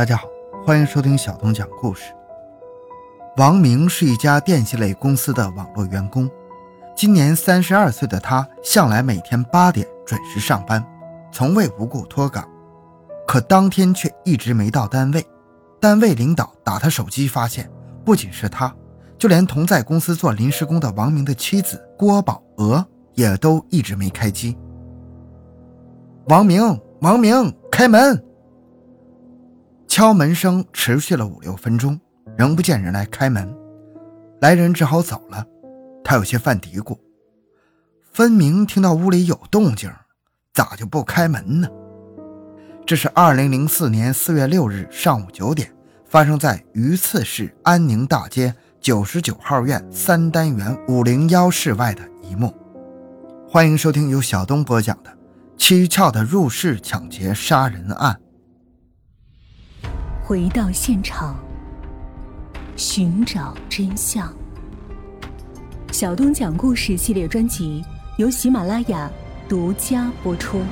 大家好，欢迎收听小东讲故事。王明是一家电信类公司的网络员工，今年三十二岁的他，向来每天八点准时上班，从未无故脱岗。可当天却一直没到单位，单位领导打他手机，发现不仅是他，就连同在公司做临时工的王明的妻子郭宝娥也都一直没开机。王明，王明，开门！敲门声持续了五六分钟，仍不见人来开门，来人只好走了。他有些犯嘀咕，分明听到屋里有动静，咋就不开门呢？这是二零零四年四月六日上午九点，发生在榆次市安宁大街九十九号院三单元五零幺室外的一幕。欢迎收听由小东播讲的《蹊跷的入室抢劫杀人案》。回到现场，寻找真相。小东讲故事系列专辑由喜马拉雅独家播出。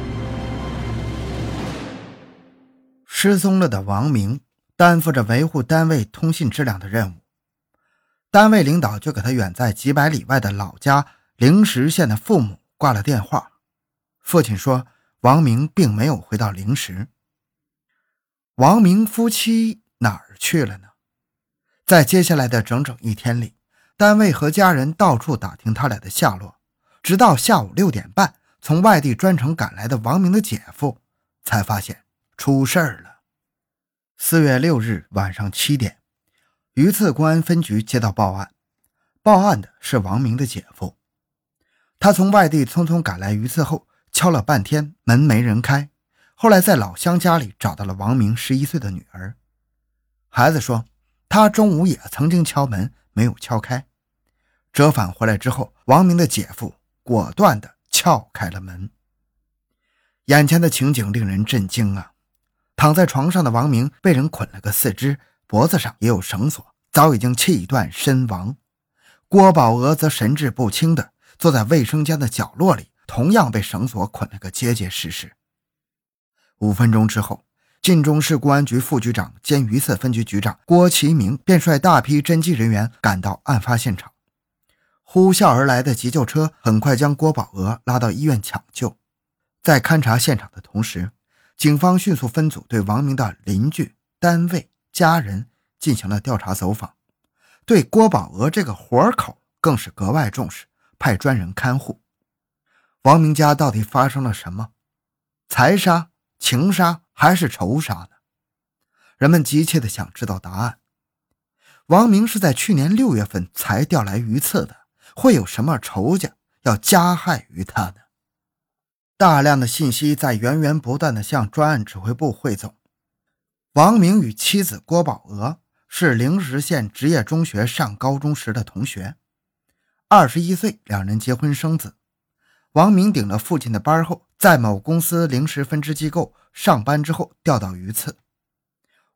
失踪了的王明担负着维护单位通信质量的任务，单位领导就给他远在几百里外的老家灵石县的父母挂了电话。父亲说，王明并没有回到灵石。王明夫妻哪儿去了呢？在接下来的整整一天里，单位和家人到处打听他俩的下落，直到下午六点半，从外地专程赶来的王明的姐夫才发现出事儿了。四月六日晚上七点，榆次公安分局接到报案，报案的是王明的姐夫。他从外地匆匆赶来榆次后，敲了半天门没人开。后来在老乡家里找到了王明十一岁的女儿，孩子说他中午也曾经敲门，没有敲开。折返回来之后，王明的姐夫果断地撬开了门。眼前的情景令人震惊啊！躺在床上的王明被人捆了个四肢，脖子上也有绳索，早已经气断身亡。郭宝娥则神志不清地坐在卫生间的角落里，同样被绳索捆了个结结实实。五分钟之后，晋中市公安局副局长兼榆次分局局长郭其明便率大批侦缉人员赶到案发现场。呼啸而来的急救车很快将郭宝娥拉到医院抢救。在勘察现场的同时，警方迅速分组对王明的邻居、单位、家人进行了调查走访，对郭宝娥这个活口更是格外重视，派专人看护。王明家到底发生了什么？财杀？情杀还是仇杀呢？人们急切地想知道答案。王明是在去年六月份才调来榆次的，会有什么仇家要加害于他呢？大量的信息在源源不断地向专案指挥部汇总。王明与妻子郭宝娥是灵石县职业中学上高中时的同学，二十一岁，两人结婚生子。王明顶了父亲的班后，在某公司临时分支机构上班之后调到榆次。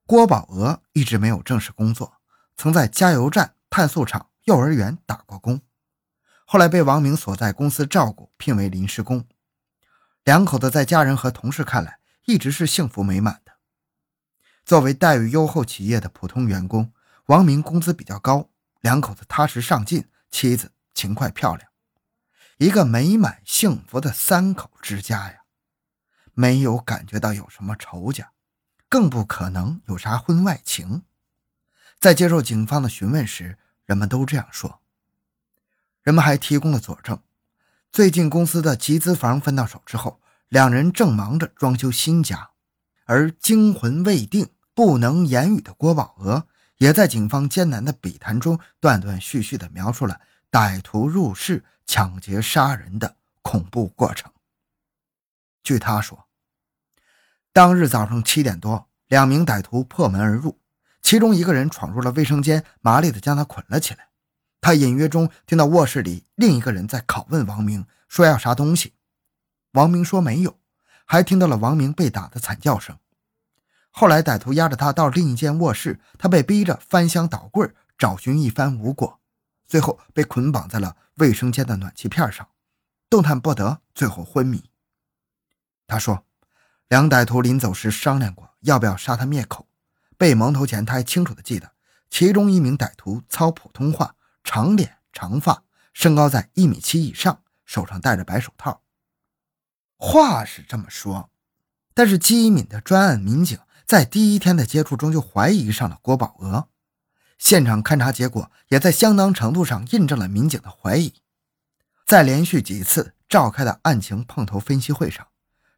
郭宝娥一直没有正式工作，曾在加油站、碳素厂、幼儿园打过工，后来被王明所在公司照顾，聘为临时工。两口子在家人和同事看来一直是幸福美满的。作为待遇优厚企业的普通员工，王明工资比较高，两口子踏实上进，妻子勤快漂亮。一个美满幸福的三口之家呀，没有感觉到有什么仇家，更不可能有啥婚外情。在接受警方的询问时，人们都这样说。人们还提供了佐证：最近公司的集资房分到手之后，两人正忙着装修新家，而惊魂未定、不能言语的郭宝娥，也在警方艰难的笔谈中断断续续地描述了歹徒入室。抢劫杀人的恐怖过程。据他说，当日早上七点多，两名歹徒破门而入，其中一个人闯入了卫生间，麻利的将他捆了起来。他隐约中听到卧室里另一个人在拷问王明，说要啥东西。王明说没有，还听到了王明被打的惨叫声。后来歹徒押着他到另一间卧室，他被逼着翻箱倒柜找寻一番无果。最后被捆绑在了卫生间的暖气片上，动弹不得，最后昏迷。他说，两歹徒临走时商量过要不要杀他灭口，被蒙头前，他还清楚地记得，其中一名歹徒操普通话，长脸长发，身高在一米七以上，手上戴着白手套。话是这么说，但是机敏的专案民警在第一天的接触中就怀疑上了郭宝娥。现场勘查结果也在相当程度上印证了民警的怀疑。在连续几次召开的案情碰头分析会上，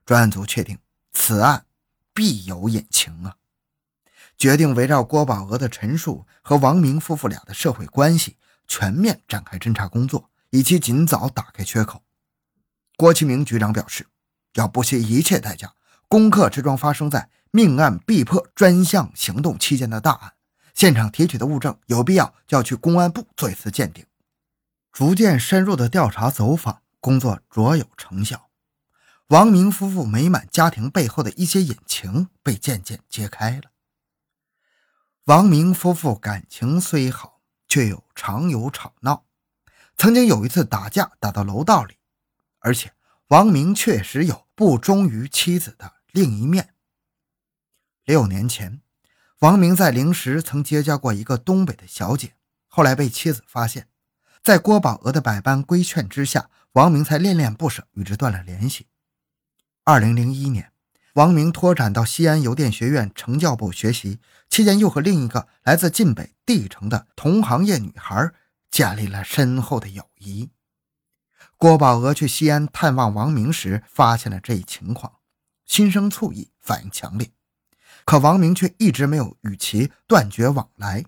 专案组确定此案必有隐情啊，决定围绕郭宝娥的陈述和王明夫妇俩的社会关系全面展开侦查工作，以期尽早打开缺口。郭其明局长表示。要不惜一切代价攻克这桩发生在命案必破专项行动期间的大案，现场提取的物证有必要就要去公安部做一次鉴定。逐渐深入的调查走访工作卓有成效，王明夫妇美满家庭背后的一些隐情被渐渐揭开了。王明夫妇感情虽好，却又常有吵闹，曾经有一次打架打到楼道里，而且。王明确实有不忠于妻子的另一面。六年前，王明在灵石曾结交过一个东北的小姐，后来被妻子发现，在郭宝娥的百般规劝之下，王明才恋恋不舍，与之断了联系。二零零一年，王明脱产到西安邮电学院成教部学习，期间又和另一个来自晋北帝城的同行业女孩建立了深厚的友谊。郭宝娥去西安探望王明时，发现了这一情况，心生醋意，反应强烈。可王明却一直没有与其断绝往来。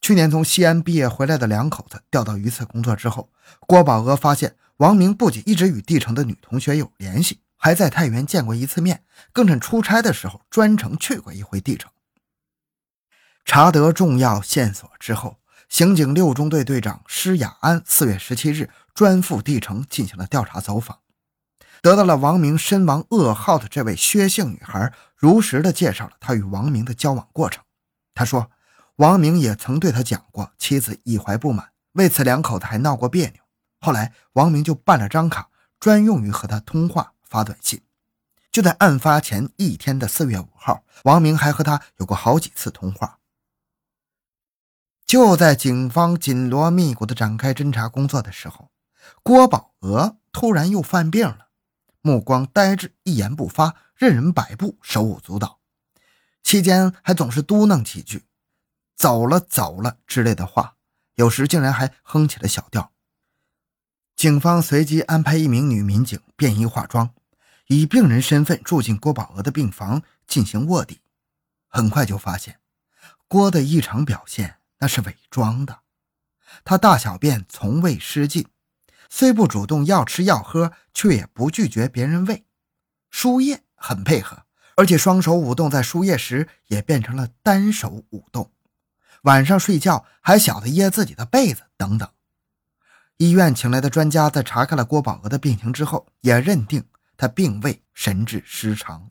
去年从西安毕业回来的两口子调到榆次工作之后，郭宝娥发现王明不仅一直与帝城的女同学有联系，还在太原见过一次面，更趁出差的时候专程去过一回帝城。查得重要线索之后，刑警六中队队长施雅安四月十七日。专赴帝城进行了调查走访，得到了王明身亡噩耗的这位薛姓女孩如实的介绍了她与王明的交往过程。她说，王明也曾对她讲过妻子一怀不满，为此两口子还闹过别扭。后来王明就办了张卡，专用于和她通话发短信。就在案发前一天的四月五号，王明还和她有过好几次通话。就在警方紧锣密鼓的展开侦查工作的时候。郭宝娥突然又犯病了，目光呆滞，一言不发，任人摆布，手舞足蹈。期间还总是嘟囔几句“走了走了”之类的话，有时竟然还哼起了小调。警方随即安排一名女民警便衣化妆，以病人身份住进郭宝娥的病房进行卧底。很快就发现，郭的异常表现那是伪装的，他大小便从未失禁。虽不主动要吃要喝，却也不拒绝别人喂。输液很配合，而且双手舞动在输液时也变成了单手舞动。晚上睡觉还晓得掖自己的被子等等。医院请来的专家在查看了郭宝娥的病情之后，也认定她并未神志失常。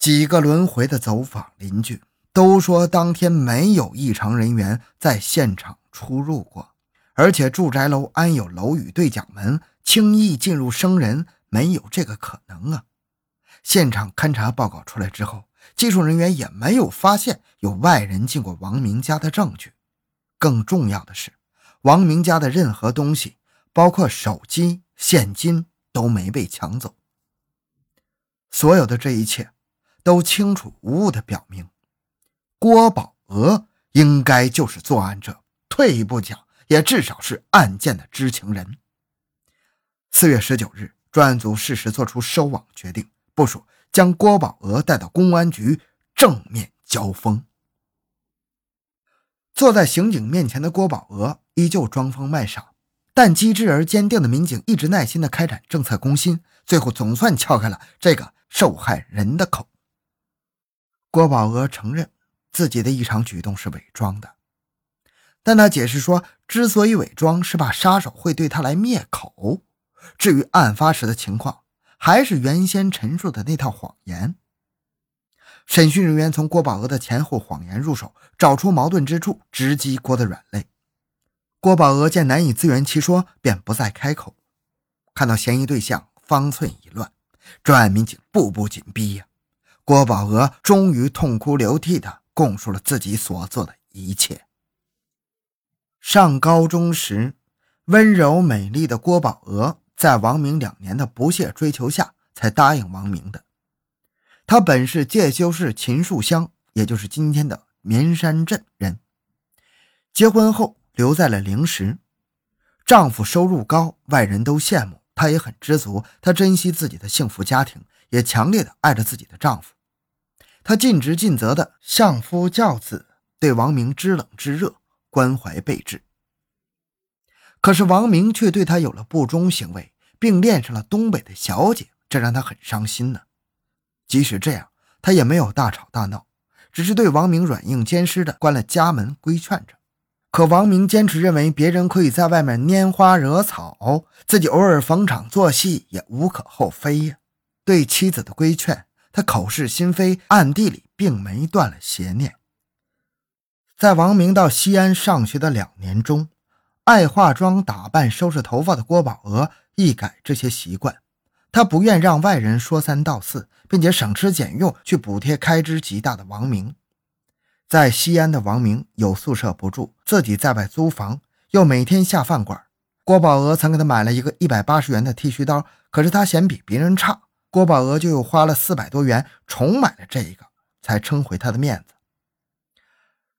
几个轮回的走访邻居都说，当天没有异常人员在现场出入过。而且住宅楼安有楼宇对讲门，轻易进入生人没有这个可能啊！现场勘查报告出来之后，技术人员也没有发现有外人进过王明家的证据。更重要的是，王明家的任何东西，包括手机、现金，都没被抢走。所有的这一切，都清楚无误地表明，郭宝娥应该就是作案者。退一步讲。也至少是案件的知情人。四月十九日，专案组适时作出收网决定，部署将郭宝娥带到公安局正面交锋。坐在刑警面前的郭宝娥依旧装疯卖傻，但机智而坚定的民警一直耐心地开展政策攻心，最后总算撬开了这个受害人的口。郭宝娥承认自己的异常举动是伪装的。但他解释说，之所以伪装，是怕杀手会对他来灭口。至于案发时的情况，还是原先陈述的那套谎言。审讯人员从郭宝娥的前后谎言入手，找出矛盾之处，直击郭的软肋。郭宝娥见难以自圆其说，便不再开口。看到嫌疑对象，方寸已乱，专案民警步步紧逼呀。郭宝娥终于痛哭流涕地供述了自己所做的一切。上高中时，温柔美丽的郭宝娥在王明两年的不懈追求下，才答应王明的。她本是介休市秦树乡，也就是今天的绵山镇人。结婚后留在了灵石，丈夫收入高，外人都羡慕，她也很知足。她珍惜自己的幸福家庭，也强烈的爱着自己的丈夫。她尽职尽责的相夫教子，对王明知冷知热，关怀备至。可是王明却对她有了不忠行为，并恋上了东北的小姐，这让她很伤心呢。即使这样，他也没有大吵大闹，只是对王明软硬兼施的关了家门，规劝着。可王明坚持认为别人可以在外面拈花惹草，自己偶尔逢场作戏也无可厚非呀。对妻子的规劝，他口是心非，暗地里并没断了邪念。在王明到西安上学的两年中，爱化妆、打扮、收拾头发的郭宝娥一改这些习惯。他不愿让外人说三道四，并且省吃俭用去补贴开支极大的王明。在西安的王明有宿舍不住，自己在外租房，又每天下饭馆。郭宝娥曾给他买了一个一百八十元的剃须刀，可是他嫌比别人差，郭宝娥就又花了四百多元重买了这个，才撑回他的面子。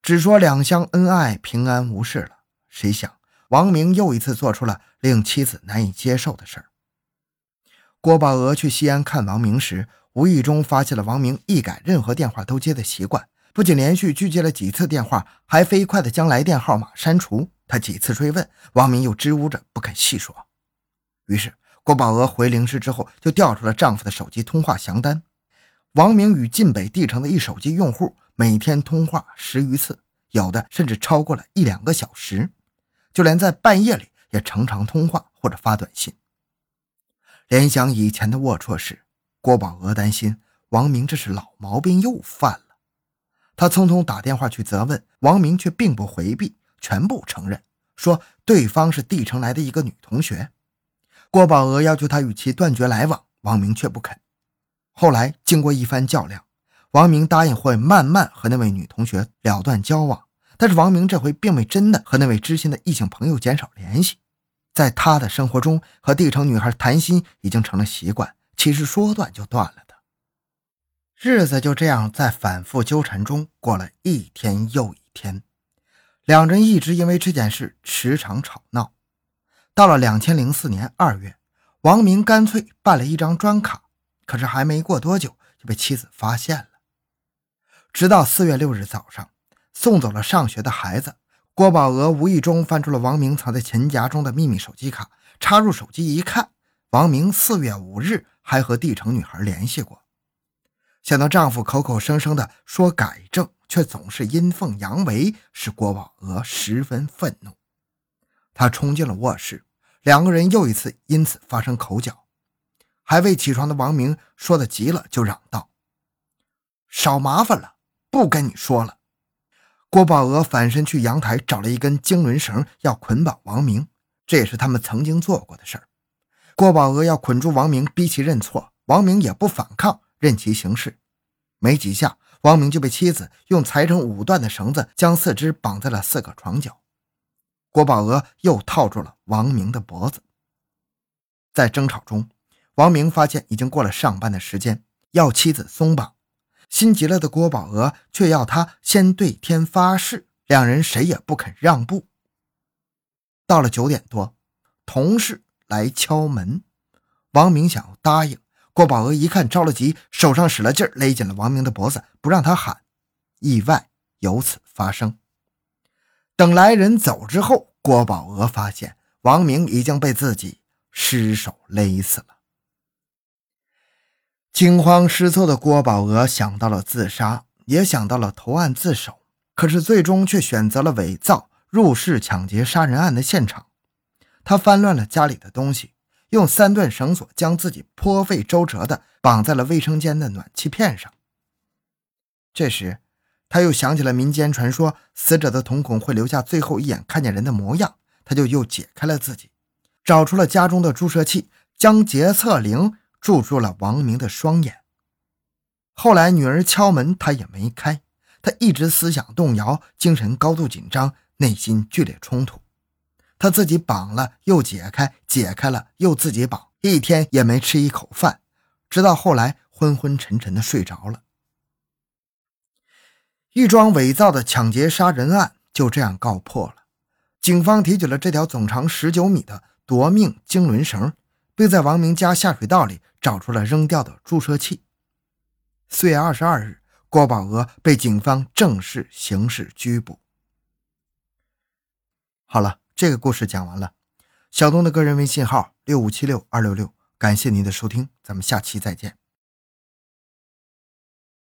只说两相恩爱，平安无事了。谁想王明又一次做出了令妻子难以接受的事儿。郭宝娥去西安看王明时，无意中发现了王明一改任何电话都接的习惯，不仅连续拒接了几次电话，还飞快地将来电号码删除。他几次追问，王明又支吾着不肯细说。于是，郭宝娥回灵石之后，就调出了丈夫的手机通话详单。王明与晋北地城的一手机用户每天通话十余次，有的甚至超过了一两个小时，就连在半夜里也常常通话或者发短信。联想以前的龌龊事，郭宝娥担心王明这是老毛病又犯了。他匆匆打电话去责问王明，却并不回避，全部承认，说对方是地城来的一个女同学。郭宝娥要求他与其断绝来往，王明却不肯。后来经过一番较量，王明答应会慢慢和那位女同学了断交往。但是王明这回并未真的和那位知心的异性朋友减少联系。在他的生活中，和地城女孩谈心已经成了习惯，其实说断就断了的。日子就这样在反复纠缠中过了一天又一天，两人一直因为这件事时常吵闹。到了两千零四年二月，王明干脆办了一张专卡，可是还没过多久就被妻子发现了。直到四月六日早上，送走了上学的孩子。郭宝娥无意中翻出了王明藏在钱夹中的秘密手机卡，插入手机一看，王明四月五日还和地城女孩联系过。想到丈夫口口声声的说改正，却总是阴奉阳违，使郭宝娥十分愤怒。她冲进了卧室，两个人又一次因此发生口角。还未起床的王明说的急了，就嚷道：“少麻烦了，不跟你说了。”郭宝娥反身去阳台找了一根经纶绳，要捆绑王明。这也是他们曾经做过的事儿。郭宝娥要捆住王明，逼其认错，王明也不反抗，任其行事。没几下，王明就被妻子用裁成五段的绳子将四肢绑在了四个床角。郭宝娥又套住了王明的脖子。在争吵中，王明发现已经过了上班的时间，要妻子松绑。心急了的郭宝娥却要他先对天发誓，两人谁也不肯让步。到了九点多，同事来敲门，王明想要答应，郭宝娥一看着了急，手上使了劲勒紧了王明的脖子，不让他喊。意外由此发生。等来人走之后，郭宝娥发现王明已经被自己失手勒死了。惊慌失措的郭宝娥想到了自杀，也想到了投案自首，可是最终却选择了伪造入室抢劫杀人案的现场。他翻乱了家里的东西，用三段绳索将自己颇费周折地绑在了卫生间的暖气片上。这时，他又想起了民间传说，死者的瞳孔会留下最后一眼看见人的模样，他就又解开了自己，找出了家中的注射器，将洁厕灵。注住了王明的双眼。后来女儿敲门，他也没开。他一直思想动摇，精神高度紧张，内心剧烈冲突。他自己绑了又解开，解开了又自己绑，一天也没吃一口饭，直到后来昏昏沉沉的睡着了。一桩伪造的抢劫杀人案就这样告破了。警方提取了这条总长十九米的夺命经纶绳，并在王明家下水道里找出了扔掉的注射器。四月二十二日，郭宝娥被警方正式刑事拘捕。好了，这个故事讲完了。小东的个人微信号六五七六二六六，感谢您的收听，咱们下期再见。